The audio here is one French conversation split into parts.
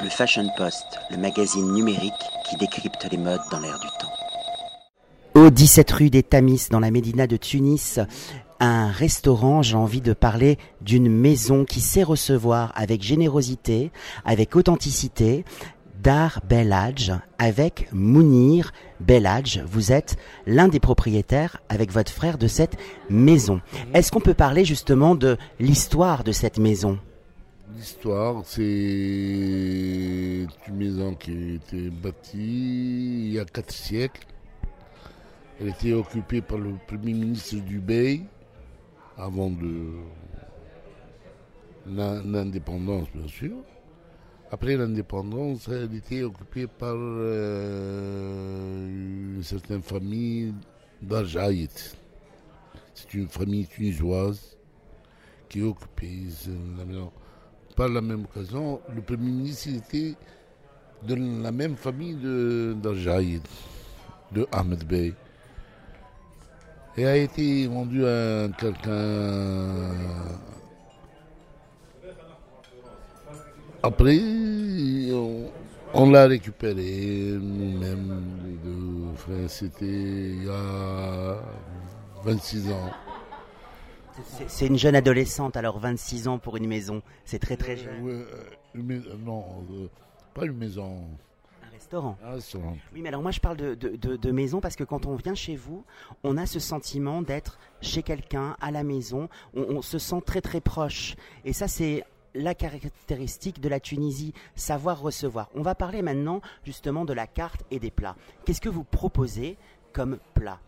Le Fashion Post, le magazine numérique qui décrypte les modes dans l'air du temps. Au 17 rue des Tamis, dans la Médina de Tunis, un restaurant, j'ai envie de parler d'une maison qui sait recevoir avec générosité, avec authenticité, Dar Belhadj avec Mounir Belhadj. Vous êtes l'un des propriétaires avec votre frère de cette maison. Est-ce qu'on peut parler justement de l'histoire de cette maison? L'histoire, c'est une maison qui a été bâtie il y a quatre siècles. Elle était occupée par le premier ministre du Bey avant de l'indépendance, bien sûr. Après l'indépendance, elle était occupée par euh, une certaine famille d'Arjaït. C'est une famille tunisoise qui occupait la maison par la même occasion, le Premier ministre était de la même famille de, de Ahmed Bey. Et a été vendu à quelqu'un. Après, on, l'a récupéré nous-mêmes, les deux frères. C'était il y a 26 ans. C'est une jeune adolescente, alors 26 ans pour une maison. C'est très très jeune. Euh, non, euh, pas une maison. Un restaurant. Un restaurant. Oui, mais alors moi je parle de, de, maison parce que quand on vient chez vous, on a ce sentiment d'être chez quelqu'un, à la maison. On, se sent très très proche. Et ça, c'est la caractéristique de la Tunisie, savoir recevoir. On va parler maintenant justement de la carte et des plats. Qu'est-ce que vous proposez comme plat?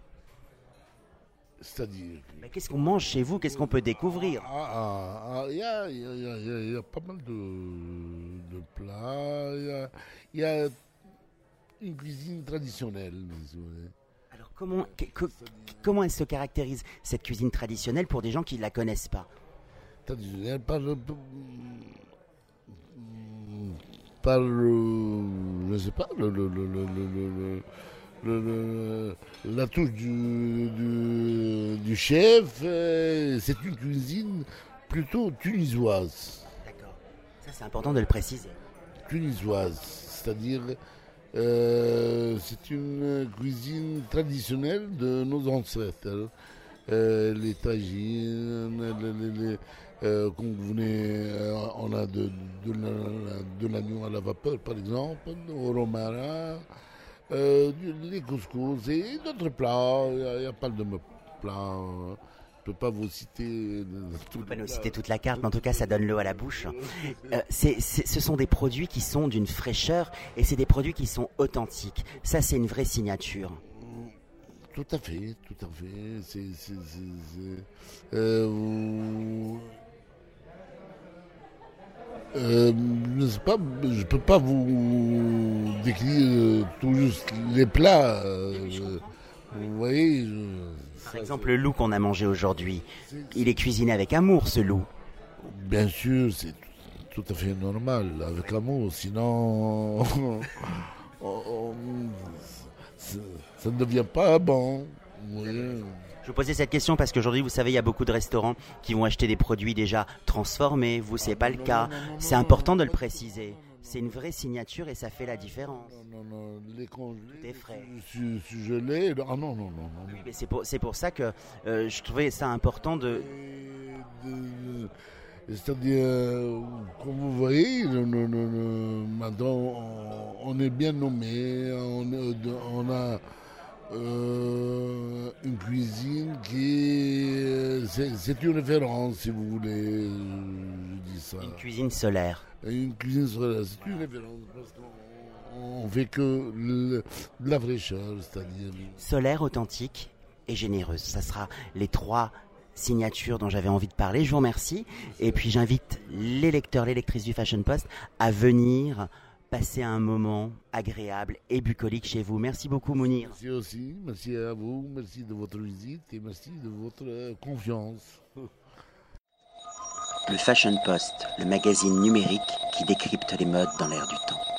C'est-à-dire. Mais qu'est-ce qu'on mange chez vous? Qu'est-ce qu'on peut découvrir? Il ah, ah, ah, y, a, pas mal de, plats. Il y a, une cuisine traditionnelle. Alors, comment, comment elle se caractérise cette cuisine traditionnelle pour des gens qui ne la connaissent pas? Traditionnelle par le. Par le. Je ne sais pas, le, le le, la touche du, du, chef, euh, c'est une cuisine plutôt tunisoise. D'accord. Ça, c'est important de le préciser. Tunisoise, c'est-à-dire euh, c'est une cuisine traditionnelle de nos ancêtres. Euh, les tagines, les, quand vous venez, on a de, de, l'agneau à la vapeur par exemple, au romarin, euh, les couscous et d'autres plats. Il n'y a, pas de plats. Hein. Je ne peux pas vous citer. Tout ne peux pas nous citer toute la carte, mais en tout cas, ça donne l'eau à la bouche. Euh, ce sont des produits qui sont d'une fraîcheur et c'est des produits qui sont authentiques. Ça, c'est une vraie signature. Tout à fait, tout à fait. C'est, euh, euh, je ne pas, je peux pas vous décrire euh, tout juste les plats. Euh, vous voyez. Par exemple, le loup qu'on a mangé aujourd'hui, il est cuisiné avec amour, ce loup. Bien sûr, c'est tout à fait normal, avec amour. Sinon, ça ne devient pas bon. Je vous posais cette question parce qu'aujourd'hui, vous savez, il y a beaucoup de restaurants qui vont acheter des produits déjà transformés. Vous, c'est pas le cas. C'est important de le préciser. C'est une vraie signature et ça fait la différence. Non, non, non. Les congelés, frais. gelé. Ah non, non, non. Oui, c'est pour, pour, ça que euh, je trouvais ça important de. C'est-à-dire, comme vous voyez, maintenant, on, est bien nommé, on, on a euh, une cuisine qui c'est une référence si vous voulez je dis ça. Une cuisine solaire. Une cuisine solaire c'est une référence parce qu'on fait que de la fraîcheur c'est-à-dire solaire authentique et généreuse. Ça sera les trois signatures dont j'avais envie de parler. Je vous remercie. Et puis j'invite les lecteurs les lectrices du Fashion Post à venir passer un moment agréable et bucolique chez vous. Merci beaucoup Mounir. Merci aussi, merci à vous, merci de votre visite et merci de votre euh, confiance. Le Fashion Post, le magazine numérique qui décrypte les modes dans l'air du temps.